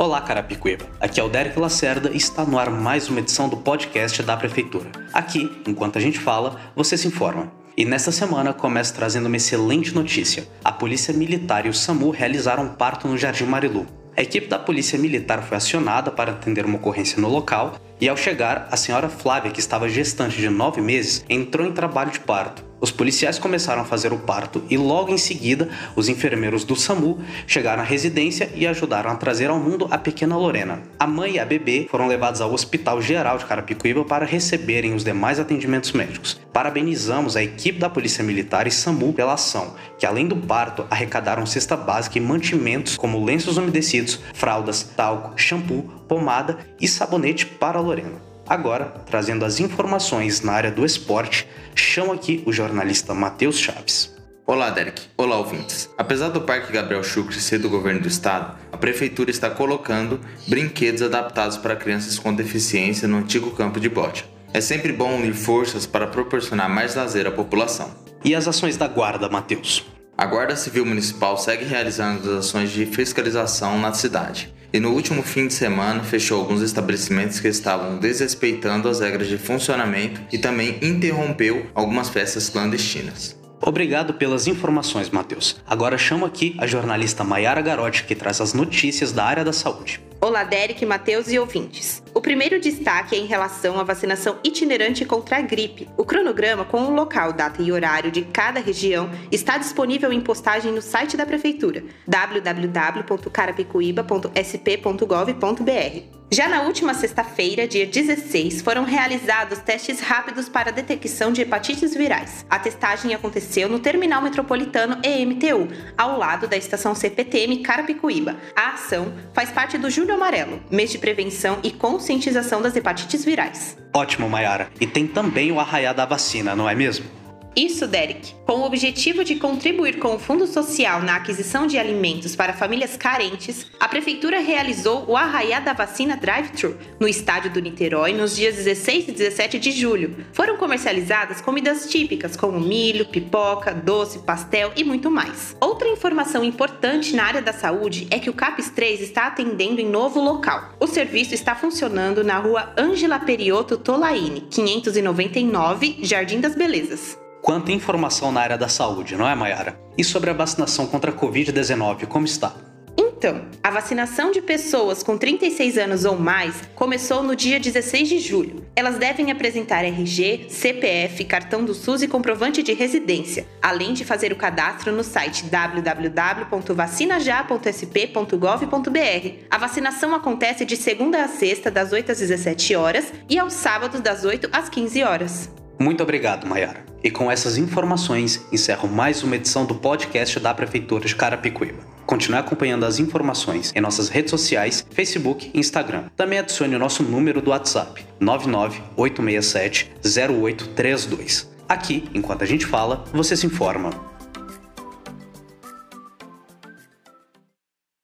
Olá, Carapicuíba. Aqui é o Derek Lacerda e está no ar mais uma edição do podcast da Prefeitura. Aqui, enquanto a gente fala, você se informa. E nesta semana começo trazendo uma excelente notícia. A Polícia Militar e o SAMU realizaram um parto no Jardim Marilu. A equipe da Polícia Militar foi acionada para atender uma ocorrência no local e, ao chegar, a senhora Flávia, que estava gestante de nove meses, entrou em trabalho de parto. Os policiais começaram a fazer o parto e logo em seguida os enfermeiros do SAMU chegaram à residência e ajudaram a trazer ao mundo a pequena Lorena. A mãe e a bebê foram levados ao Hospital Geral de Carapicuíba para receberem os demais atendimentos médicos. Parabenizamos a equipe da Polícia Militar e SAMU pela ação, que além do parto arrecadaram cesta básica e mantimentos como lenços umedecidos, fraldas, talco, shampoo, pomada e sabonete para a Lorena. Agora, trazendo as informações na área do esporte, chamo aqui o jornalista Matheus Chaves. Olá, Derek. Olá, ouvintes. Apesar do Parque Gabriel Chucre ser do governo do estado, a prefeitura está colocando brinquedos adaptados para crianças com deficiência no antigo campo de bote. É sempre bom unir forças para proporcionar mais lazer à população. E as ações da Guarda, Matheus? A Guarda Civil Municipal segue realizando as ações de fiscalização na cidade e no último fim de semana fechou alguns estabelecimentos que estavam desrespeitando as regras de funcionamento e também interrompeu algumas festas clandestinas. Obrigado pelas informações, Matheus. Agora chamo aqui a jornalista Maiara Garotti, que traz as notícias da área da saúde. Olá, Derek, Matheus e ouvintes. O primeiro destaque é em relação à vacinação itinerante contra a gripe. O cronograma com o local, data e horário de cada região está disponível em postagem no site da Prefeitura www.carapicuíba.sp.gov.br. Já na última sexta-feira, dia 16, foram realizados testes rápidos para detecção de hepatites virais. A testagem aconteceu no Terminal Metropolitano EMTU, ao lado da estação CPTM Carapicuíba. A ação faz parte do Julho Amarelo, mês de prevenção e conscientização das hepatites virais. Ótimo, Mayara. E tem também o arraiá da vacina, não é mesmo? Isso, Derek. Com o objetivo de contribuir com o Fundo Social na aquisição de alimentos para famílias carentes, a Prefeitura realizou o Arraiá da Vacina Drive-Thru no estádio do Niterói nos dias 16 e 17 de julho. Foram comercializadas comidas típicas como milho, pipoca, doce, pastel e muito mais. Outra informação importante na área da saúde é que o CAPES 3 está atendendo em novo local. O serviço está funcionando na rua Ângela Perioto Tolaine, 599, Jardim das Belezas quanta informação na área da saúde, não é, Mayara? E sobre a vacinação contra a Covid-19, como está? Então, a vacinação de pessoas com 36 anos ou mais começou no dia 16 de julho. Elas devem apresentar RG, CPF, cartão do SUS e comprovante de residência, além de fazer o cadastro no site www.vacinajá.sp.gov.br. A vacinação acontece de segunda a sexta, das 8 às 17 horas, e aos sábados, das 8 às 15 horas. Muito obrigado, Mayara. E com essas informações, encerro mais uma edição do podcast da Prefeitura de Carapicuíba. Continue acompanhando as informações em nossas redes sociais, Facebook e Instagram. Também adicione o nosso número do WhatsApp, 99867 0832. Aqui, enquanto a gente fala, você se informa.